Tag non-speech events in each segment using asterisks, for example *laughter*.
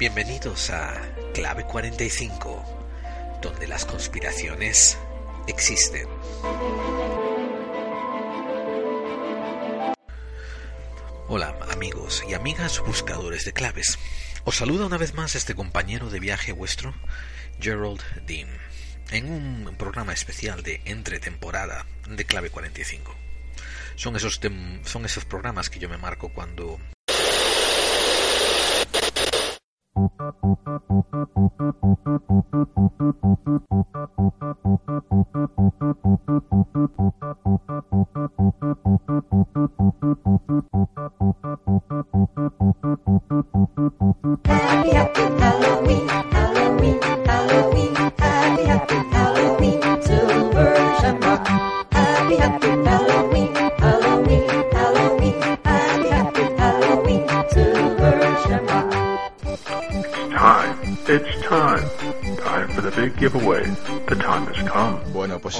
Bienvenidos a Clave 45, donde las conspiraciones existen. Hola amigos y amigas buscadores de claves. Os saluda una vez más este compañero de viaje vuestro, Gerald Dean, en un programa especial de entretemporada de Clave 45. Son esos, son esos programas que yo me marco cuando Thank you.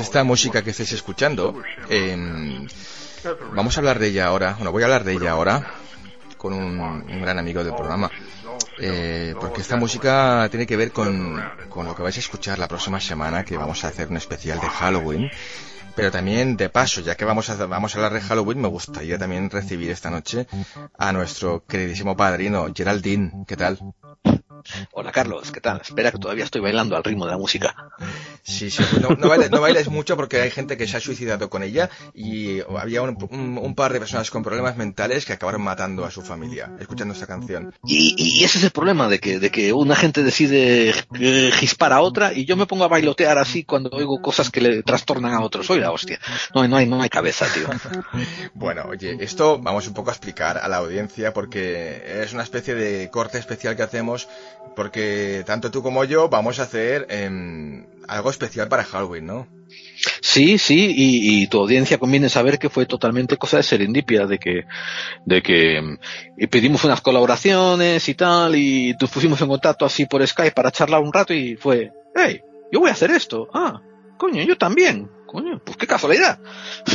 Esta música que estáis escuchando, em, vamos a hablar de ella ahora. Bueno, voy a hablar de ella ahora con un, gran amigo del programa. Eh, porque esta música tiene que ver con, con lo que vais a escuchar la próxima semana, que vamos a hacer un especial de Halloween. Pero también, de paso, ya que vamos a, vamos a hablar de Halloween, me gustaría también recibir esta noche a nuestro queridísimo padrino, Geraldine. ¿Qué tal? Hola Carlos, ¿qué tal? Espera que todavía estoy bailando al ritmo de la música. Sí, sí, no, no, bailes, mucho porque hay gente que se ha suicidado con ella y había un, par de personas con problemas mentales que acabaron matando a su familia escuchando esta canción. Y, ese es el problema de que, de que una gente decide eh, gispar a otra y yo me pongo a bailotear así cuando oigo cosas que le trastornan a otros. Oiga, hostia, no, no, hay, no hay cabeza, tío. *laughs* Bueno, oye, esto vamos un poco a explicar a la audiencia porque es una especie de corte especial que hacemos porque tanto tú como yo vamos a hacer em, algo especial para Halloween, ¿no? Sí, sí, y, tu audiencia conviene saber que fue totalmente cosa de serendipia, de que, de que em, y pedimos unas colaboraciones y tal, y nos pusimos en contacto así por Skype para charlar un rato y fue, hey, yo voy a hacer esto, ah, coño, yo también, coño, pues qué casualidad.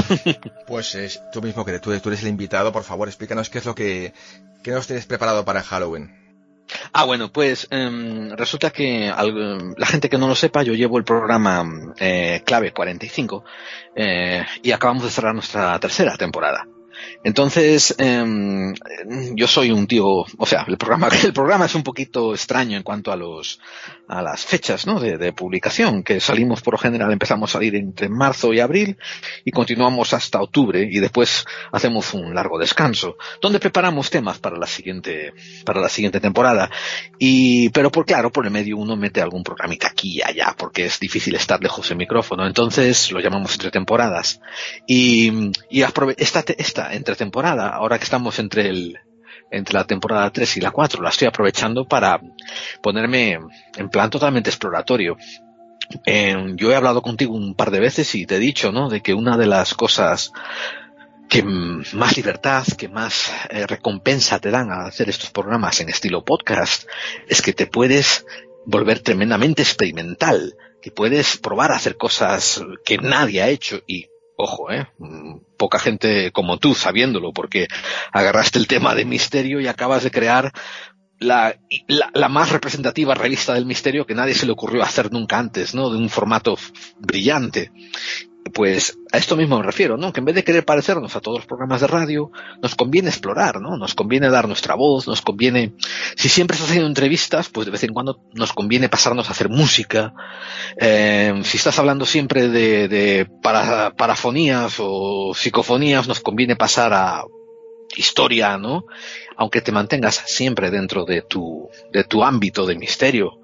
*laughs* pues es tú mismo que tú, tú eres el invitado, por favor, explícanos qué es lo que, qué nos tienes preparado para Halloween. Ah, bueno, pues em, resulta que la gente que no lo sepa, yo llevo el programa eh, Clave 45 eh, y acabamos de cerrar nuestra tercera temporada. Entonces, em, yo soy un tío, o sea, el programa, *laughs* el programa es un poquito extraño en cuanto a los, a las fechas, ¿no? De, publicación, que salimos por lo general, empezamos a salir entre marzo y abril y continuamos hasta octubre y después hacemos un largo descanso, donde preparamos temas para la siguiente, para la siguiente temporada. Y, pero por claro, por el medio uno mete algún programita aquí y allá, porque es difícil estar lejos del micrófono. Entonces lo llamamos entre temporadas. Y, y esta, esta entre temporada, ahora que estamos entre el, entre la temporada 3 y la 4, la estoy aprovechando para ponerme en plan totalmente exploratorio. yo he hablado contigo un par de veces y te he dicho, ¿no? De que una de las cosas que más libertad, que más eh, recompensa te dan a hacer estos programas en estilo podcast, es que te puedes volver tremendamente experimental, que puedes probar a hacer cosas que nadie ha hecho y ojo, ¿eh? Mm, poca gente como tú sabiéndolo, porque agarraste el tema de misterio y acabas de crear la, la, más representativa revista del misterio que nadie se le ocurrió hacer nunca antes, ¿no? De un formato brillante pues a esto mismo me refiero, ¿no? Que en vez de querer parecernos a todos los programas de radio, nos conviene explorar, ¿no? Nos conviene dar nuestra voz, nos conviene, si siempre estás haciendo entrevistas, pues de vez en cuando nos conviene pasarnos a hacer música. Eh, si estás hablando siempre de, de para, parafonías o psicofonías, nos conviene pasar a historia, ¿no? Aunque te mantengas siempre dentro de tu, de tu ámbito de misterio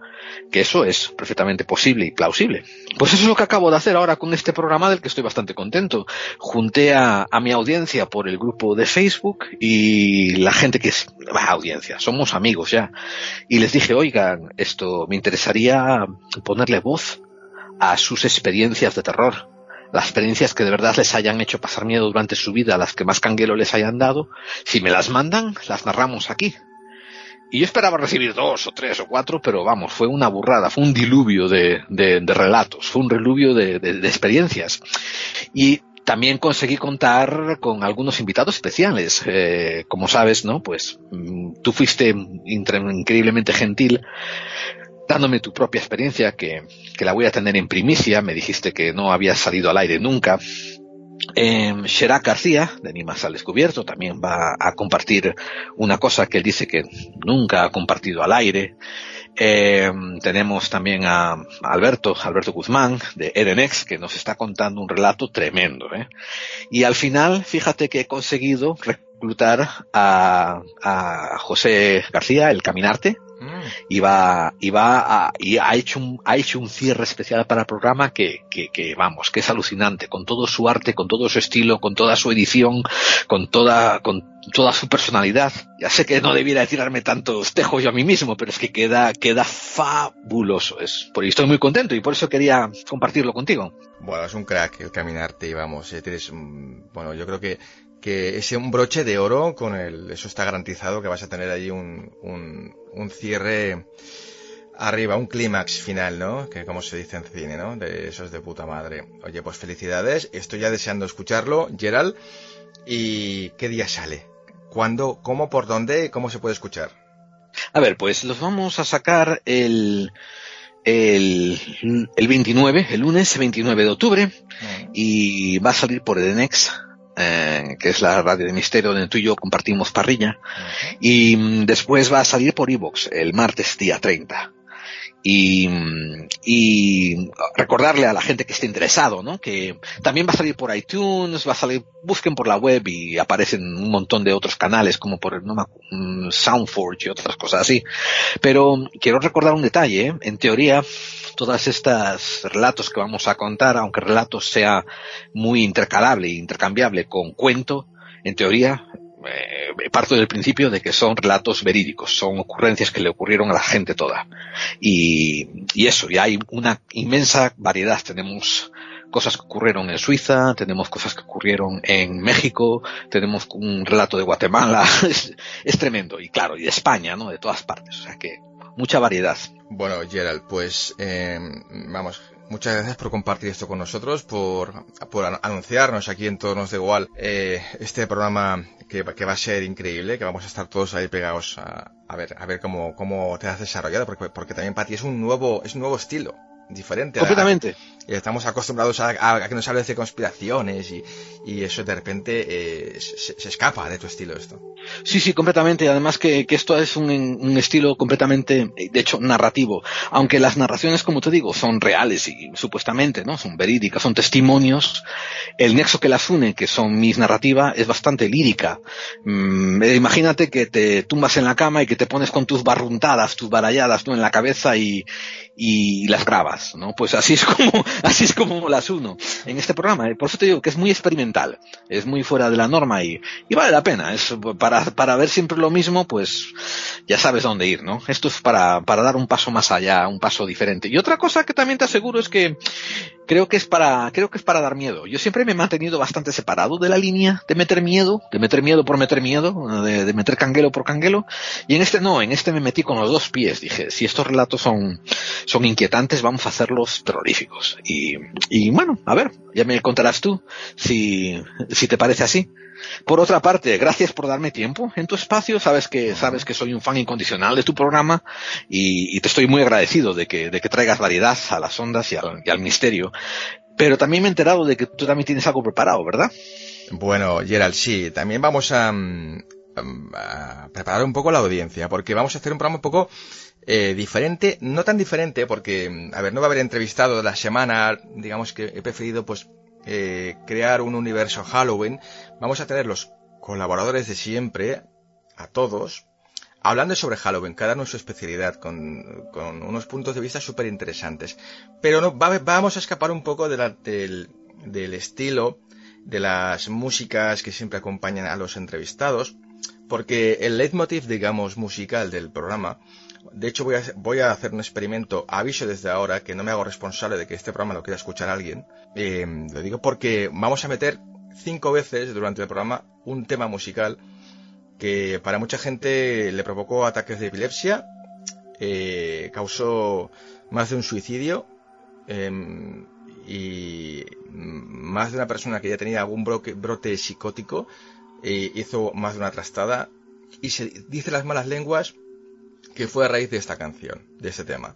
que eso es perfectamente posible y plausible. Pues eso es lo que acabo de hacer ahora con este programa del que estoy bastante contento. Junté a, mi audiencia por el grupo de Facebook y la gente que es audiencia, somos amigos ya. Y les dije, oigan, esto me interesaría ponerle voz a sus experiencias de terror las experiencias que de verdad les hayan hecho pasar miedo durante su vida, las que más canguelo les hayan dado, si me las mandan, las narramos aquí. Y yo esperaba recibir dos o tres o cuatro, pero vamos, fue una burrada, fue un diluvio de, de, relatos, fue un diluvio de, de, experiencias. Y también conseguí contar con algunos invitados especiales. Eh, como sabes, ¿no? Pues mm, tú fuiste increíblemente gentil dándome tu propia experiencia, que, que, la voy a tener en primicia. Me dijiste que no había salido al aire nunca. Eh, García, de Animas al Descubierto, también va a compartir una cosa que él dice que nunca ha compartido al aire. Em, tenemos también a Alberto, Alberto Guzmán, de Edenex, que nos está contando un relato tremendo. ¿eh? Y al final, fíjate que he conseguido reclutar a, a José García, el Caminarte, y va, y va a, y ha hecho un, ha hecho un cierre especial para el programa que, que, que, vamos, que es alucinante, con todo su arte, con todo su estilo, con toda su edición, con toda, con toda su personalidad. Ya sé que no debiera tirarme tantos tejos yo a mí mismo, pero es que queda, queda fabuloso. Es, por estoy muy contento y por eso quería compartirlo contigo. Bueno, es un crack el caminarte y vamos, eh, tienes, bueno, yo creo que que es un broche de oro con el, eso está garantizado que vas a tener allí un, un, un cierre arriba, un clímax final, ¿no? Que como se dice en cine, ¿no? De esos de puta madre. Oye, pues felicidades, estoy ya deseando escucharlo, Gerald. ¿Y qué día sale? ¿Cuándo? ¿Cómo? ¿Por dónde? ¿Cómo se puede escuchar? A ver, pues los vamos a sacar el, el, el 29, el lunes 29 de octubre, mm. y va a salir por Edenex eh, que es la radio de misterio donde tú y yo compartimos parrilla. Y mm, después va a salir por Evox el martes día 30. Y, mm, y, recordarle a la gente que esté interesado, ¿no? Que también va a salir por iTunes, va a salir, busquen por la web y aparecen un montón de otros canales como por no, mm, Soundforge y otras cosas así. Pero quiero recordar un detalle, ¿eh? en teoría, todas estas relatos que vamos a contar, aunque relatos sea muy intercalable e intercambiable con cuento, en teoría eh, parto del principio de que son relatos verídicos, son ocurrencias que le ocurrieron a la gente toda. Y, eso, y hay una inmensa variedad. Tenemos cosas que ocurrieron en Suiza, tenemos cosas que ocurrieron en México, tenemos un relato de Guatemala, *laughs* es, es, tremendo, y claro, y de España, ¿no? De todas partes, o sea que mucha variedad. Bueno, Gerald, pues eh, vamos, muchas gracias por compartir esto con nosotros, por, por anunciarnos aquí en Todos de Igual eh, este programa que, que, va a ser increíble, que vamos a estar todos ahí pegados a, a ver, a ver cómo, cómo te has desarrollado, porque, porque también para ti es un nuevo, es un nuevo estilo diferente. Completamente. Estamos acostumbrados a, que nos hables de conspiraciones y, y eso de repente eh, se, escapa de tu estilo esto. Sí, sí, completamente. Además que, que esto es un, un, estilo completamente, de hecho, narrativo. Aunque las narraciones, como te digo, son reales y supuestamente, ¿no? Son verídicas, son testimonios. El nexo que las une, que son mis narrativas, es bastante lírica. Mm, eh, imagínate que te tumbas en la cama y que te pones con tus barruntadas, tus baralladas, ¿no? En la cabeza y, y las grabas, ¿no? Pues así es como, *laughs* así es como las uno en este programa. Por eso te digo que es muy experimental, es muy fuera de la norma y, y vale la pena. Es para, para ver siempre lo mismo, pues ya sabes dónde ir, ¿no? Esto es para, para dar un paso más allá, un paso diferente. Y otra cosa que también te aseguro es que creo que es para, creo que es para dar miedo. Yo siempre me he mantenido bastante separado de la línea de meter miedo, de meter miedo por meter miedo, de, meter canguelo por canguelo. Y en este no, en este me metí con los dos pies. Dije, si estos relatos son, son inquietantes, vamos a hacerlos terroríficos. Y, y bueno, a ver, ya me contarás tú si, si te parece así. Por otra parte, gracias por darme tiempo en tu espacio. Sabes que, sabes que soy un fan incondicional de tu programa y, y te estoy muy agradecido de que, de que traigas variedad a las ondas y al, y al misterio. Pero también me he enterado de que tú también tienes algo preparado, ¿verdad? Bueno, Gerald, sí. También vamos a, a preparar un poco la audiencia, porque vamos a hacer un programa un poco eh, diferente, no tan diferente, porque, a ver, no va a haber entrevistado de la semana, digamos que he preferido pues eh, crear un universo Halloween. Vamos a tener los colaboradores de siempre, a todos, hablando sobre Halloween, cada uno su especialidad, con, unos puntos de vista súper interesantes. Pero no, vamos a escapar un poco del, del estilo, de las músicas que siempre acompañan a los entrevistados, porque el leitmotiv, digamos, musical del programa, de hecho voy a, voy a hacer un experimento, aviso desde ahora, que no me hago responsable de que este programa lo quiera escuchar alguien, eh, lo digo porque vamos a meter cinco veces durante el programa un tema musical que para mucha gente le provocó ataques de epilepsia, eh, causó más de un suicidio em, y más de una persona que ya tenía algún brote psicótico eh, hizo más de una trastada y se dice las malas lenguas que fue a raíz de esta canción, de este tema.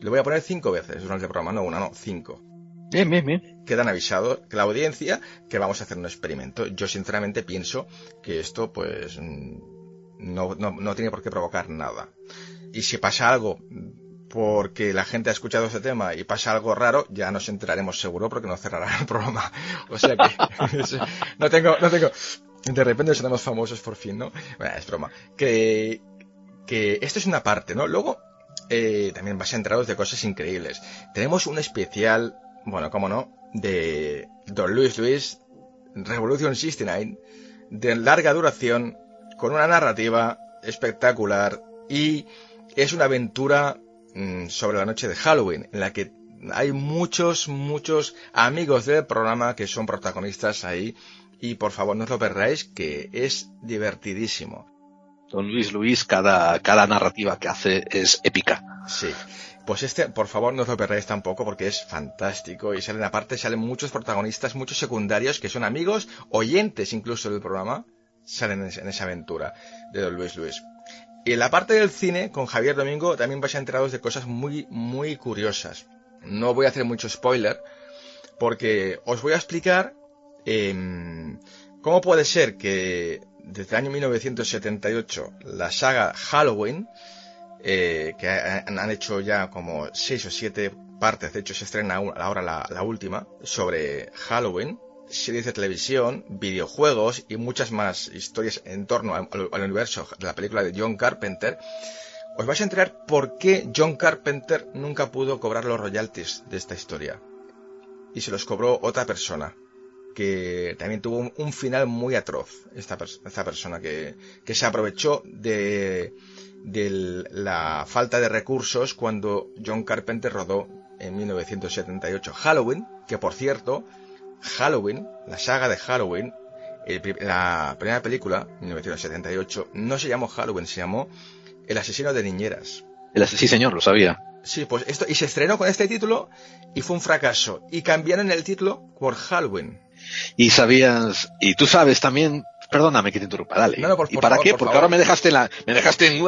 Lo voy a poner cinco veces durante el programa, no una, no, cinco. Bien, bien, bien. Quedan avisados que la audiencia que vamos a hacer un experimento. Yo sinceramente pienso que esto pues no, no, tiene por qué provocar nada. Y si pasa algo porque la gente ha escuchado este tema y pasa algo raro, ya nos enteraremos seguro porque nos cerrarán el programa. O sea que *laughs* no tengo, no tengo. De repente seremos famosos por fin, ¿no? Bueno, es broma. Que, que esto es una parte, ¿no? Luego, eh, también vas a enteraros de cosas increíbles. Tenemos un especial bueno, cómo no, de Don Luis Luis, Revolution 69, de larga duración, con una narrativa espectacular y es una aventura mm, sobre la noche de Halloween, en la que hay muchos, muchos amigos del programa que son protagonistas ahí y por favor no os lo perdáis que es divertidísimo. Don Luis Luis, cada, cada narrativa que hace es épica. Sí. Pues este, por favor, no os lo perdáis tampoco porque es fantástico y salen aparte, salen muchos protagonistas, muchos secundarios que son amigos, oyentes incluso del programa, salen en, esa aventura de Don Luis Luis. Y en la parte del cine, con Javier Domingo, también vais a enteraros de cosas muy, muy curiosas. No voy a hacer mucho spoiler, porque os voy a explicar em, cómo puede ser que desde el año 1978 la saga Halloween eh, que han hecho ya como seis o siete partes, de hecho se estrena ahora la, última, sobre Halloween, series de televisión, videojuegos y muchas más historias en torno al, universo de la película de John Carpenter, os vais a enterar por qué John Carpenter nunca pudo cobrar los royalties de esta historia. Y se los cobró otra persona, que también tuvo un, final muy atroz, esta, esta persona que, que se aprovechó de de la falta de recursos cuando John Carpenter rodó en 1978 Halloween, que por cierto, Halloween, la saga de Halloween, la primera película, 1978, no se llamó Halloween, se llamó El asesino de niñeras. El sí, señor, lo sabía. Sí, pues esto, y se estrenó con este título y fue un fracaso. Y cambiaron el título por Halloween. Y sabías, y tú sabes también Perdóname que te interrumpa, dale. ¿Y para qué? Porque ahora me dejaste en la, me dejaste en.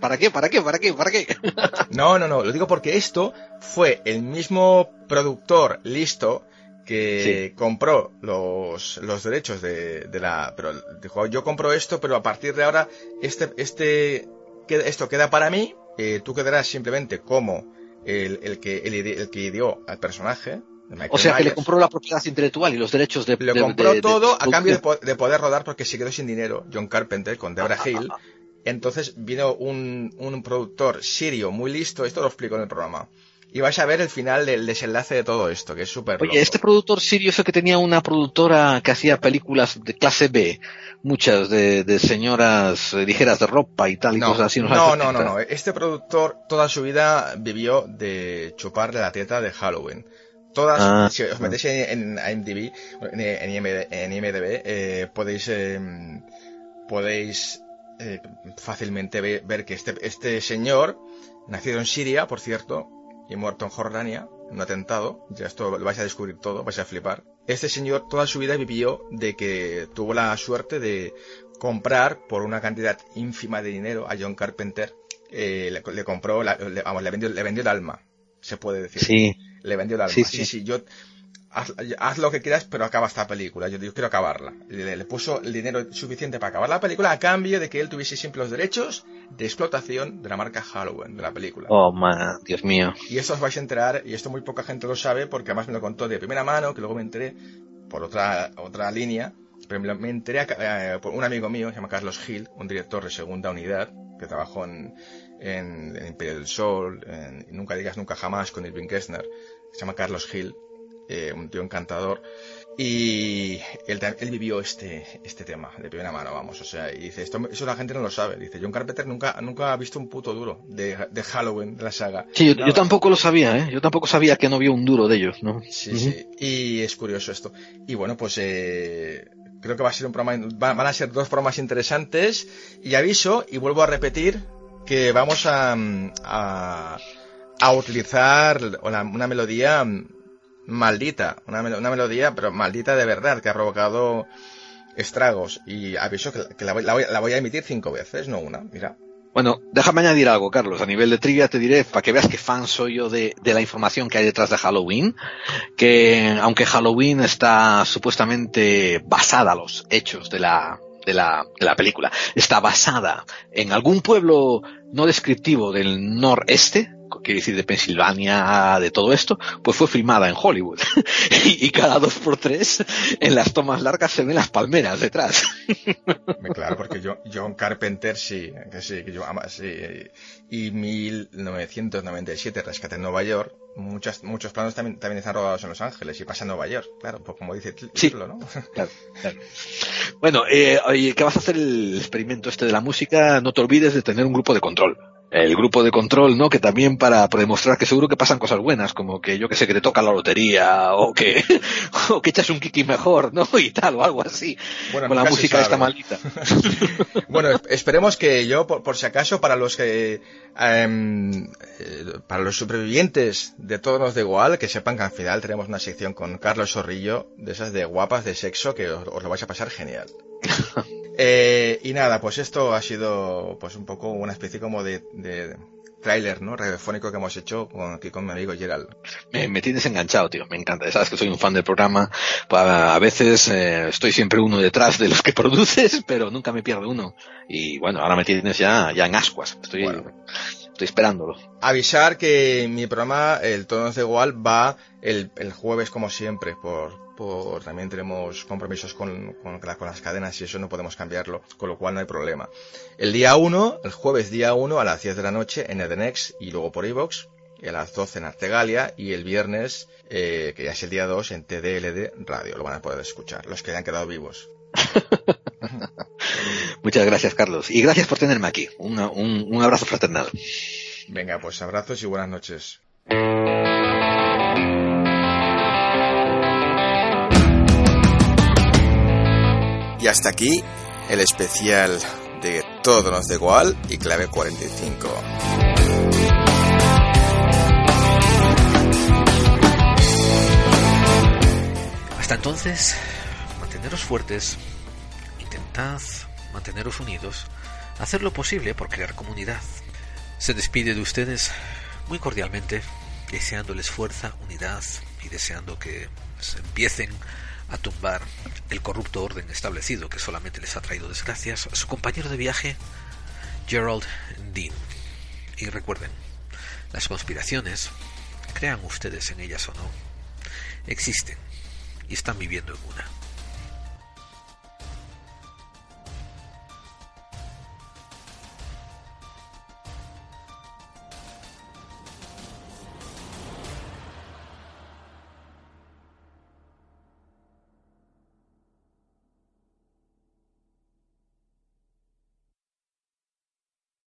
¿Para qué? ¿Para qué? ¿Para qué? ¿Para qué? *laughs* no, no, no. Lo digo porque esto fue el mismo productor listo que compró los, los derechos de, de, la, pero dijo, yo compro esto, pero a partir de ahora, este, este, esto queda para mí, eh, tú quedarás simplemente como el, el que, el, el que dio al personaje, o sea, que le compró la propiedad intelectual y los derechos de... Le compró todo a cambio de, poder rodar porque se quedó sin dinero, John Carpenter, con Deborah Hill. *laughs* Entonces vino un, un productor sirio muy listo, esto lo explico en el programa. Y vais a ver el final del desenlace de todo esto, que es súper Oye, este productor sirio es el que tenía una productora que hacía películas de clase B, muchas de, de señoras ligeras de ropa y tal y cosas así. No, no, no, no. Este productor toda su vida vivió de chuparle la teta de Halloween. Todas, ah, si os metéis en, IMDb, en, IMDb, eh, podéis, em, podéis eh, fácilmente ver, que este, este señor, nacido en Siria, por cierto, y muerto en Jordania, en un atentado, ya esto lo vais a descubrir todo, vais a flipar. Este señor toda su vida vivió de que tuvo la suerte de comprar por una cantidad ínfima de dinero a John Carpenter, eh, le, compró, le, vamos, le vendió, le vendió el alma, se puede decir. Sí le vendió el alma. Sí, sí, sí, yo haz, lo que quieras, pero acaba esta película. Yo, quiero acabarla. Le, puso el dinero suficiente para acabar la película a cambio de que él tuviese siempre los derechos de explotación de la marca Halloween, de la película. Oh, man, Dios mío. Y esto os vais a enterar, y esto muy poca gente lo sabe, porque además me lo contó de primera mano, que luego me enteré por otra, otra línea, pero me, enteré eh, por un amigo mío, se llama Carlos Gil, un director de segunda unidad, que trabajó en, en, en Imperio del Sol, en Nunca digas nunca jamás con Irving Kessner, se llama Carlos Hill, eh, un tío encantador. Y él, él, vivió este, este tema de primera mano, vamos. O sea, y dice, esto, eso la gente no lo sabe. Dice, John Carpenter nunca, nunca ha visto un puto duro de, de Halloween, de la saga. Sí, yo, yo, tampoco lo sabía, ¿eh? Yo tampoco sabía que no vio un duro de ellos, ¿no? Sí, uh -huh. sí. Y es curioso esto. Y bueno, pues eh, creo que va a ser un programa, van a ser dos programas interesantes. Y aviso, y vuelvo a repetir, que vamos a, a, a utilizar una, una melodía maldita, una, una, melodía, pero maldita de verdad, que ha provocado estragos. Y aviso que, que la, voy, la, voy, la, voy, a emitir cinco veces, no una, mira. Bueno, déjame añadir algo, Carlos. A nivel de trivia te diré, para que veas que fan soy yo de, de la información que hay detrás de Halloween, que aunque Halloween está supuestamente basada a los hechos de la, de la, de la película, está basada en algún pueblo no descriptivo del noreste, quiere decir de Pensilvania, de todo esto, pues fue filmada en Hollywood. *laughs* y, cada dos por tres, en las tomas largas se ven las palmeras detrás. claro, porque John Carpenter sí, que sí, que yo sí. Y 1997, Rescate en Nueva York, muchos, muchos planos también, también están rodados en Los Ángeles y pasa en Nueva York, claro, pues como dice el título, sí, ¿no? *laughs* Claro, claro. Bueno, eh, oye, ¿qué vas a hacer el experimento este de la música? No te olvides de tener un grupo de control el grupo de control, ¿no? Que también para, para, demostrar que seguro que pasan cosas buenas, como que yo que sé, que te toca la lotería, o que, *laughs* o que echas un kiki mejor, ¿no? *laughs* Y tal, o algo así. Bueno, con la música esta malita. *laughs* bueno, esperemos que yo, por, por si acaso, para los que, eh, para los supervivientes de todos los de igual, que sepan que al final tenemos una sección con Carlos Zorrillo, de esas de guapas de sexo, que os, os lo vais a pasar genial. Eh, y nada, pues esto ha sido pues un poco una especie como de, de tráiler, ¿no? Radiofónico que hemos hecho con, aquí con mi amigo Gerald. Me, me, tienes enganchado, tío. Me encanta. Sabes que soy un fan del programa. A veces eh, estoy siempre uno detrás de los que *laughs* produces, pero nunca me pierdo uno. Y bueno, ahora me tienes ya, ya en ascuas. Estoy, bueno. estoy esperándolo. Avisar que mi programa, el Tonos de Igual, va el, el jueves como siempre por, por también tenemos compromisos con, con, con, las cadenas y eso no podemos cambiarlo, con lo cual no hay problema. El día 1, el jueves día 1 a las 10 de la noche en Edenex y luego por iVox, y a las 12 en Artegalia y el viernes, eh, que ya es el día 2, en TDLD Radio, lo van a poder escuchar, los que hayan quedado vivos. *laughs* Muchas gracias, Carlos. Y gracias por tenerme aquí. Una, un, un abrazo fraternal. Venga, pues abrazos y buenas noches. Y hasta aquí el especial de Todo nos da igual y clave 45. Hasta entonces, manteneros fuertes, intentad manteneros unidos, hacer lo posible por crear comunidad. Se despide de ustedes muy cordialmente, deseándoles fuerza, unidad y deseando que se empiecen a tumbar el corrupto orden establecido que solamente les ha traído desgracias, su compañero de viaje, Gerald Dean. Y recuerden, las conspiraciones, crean ustedes en ellas o no, existen y están viviendo en una.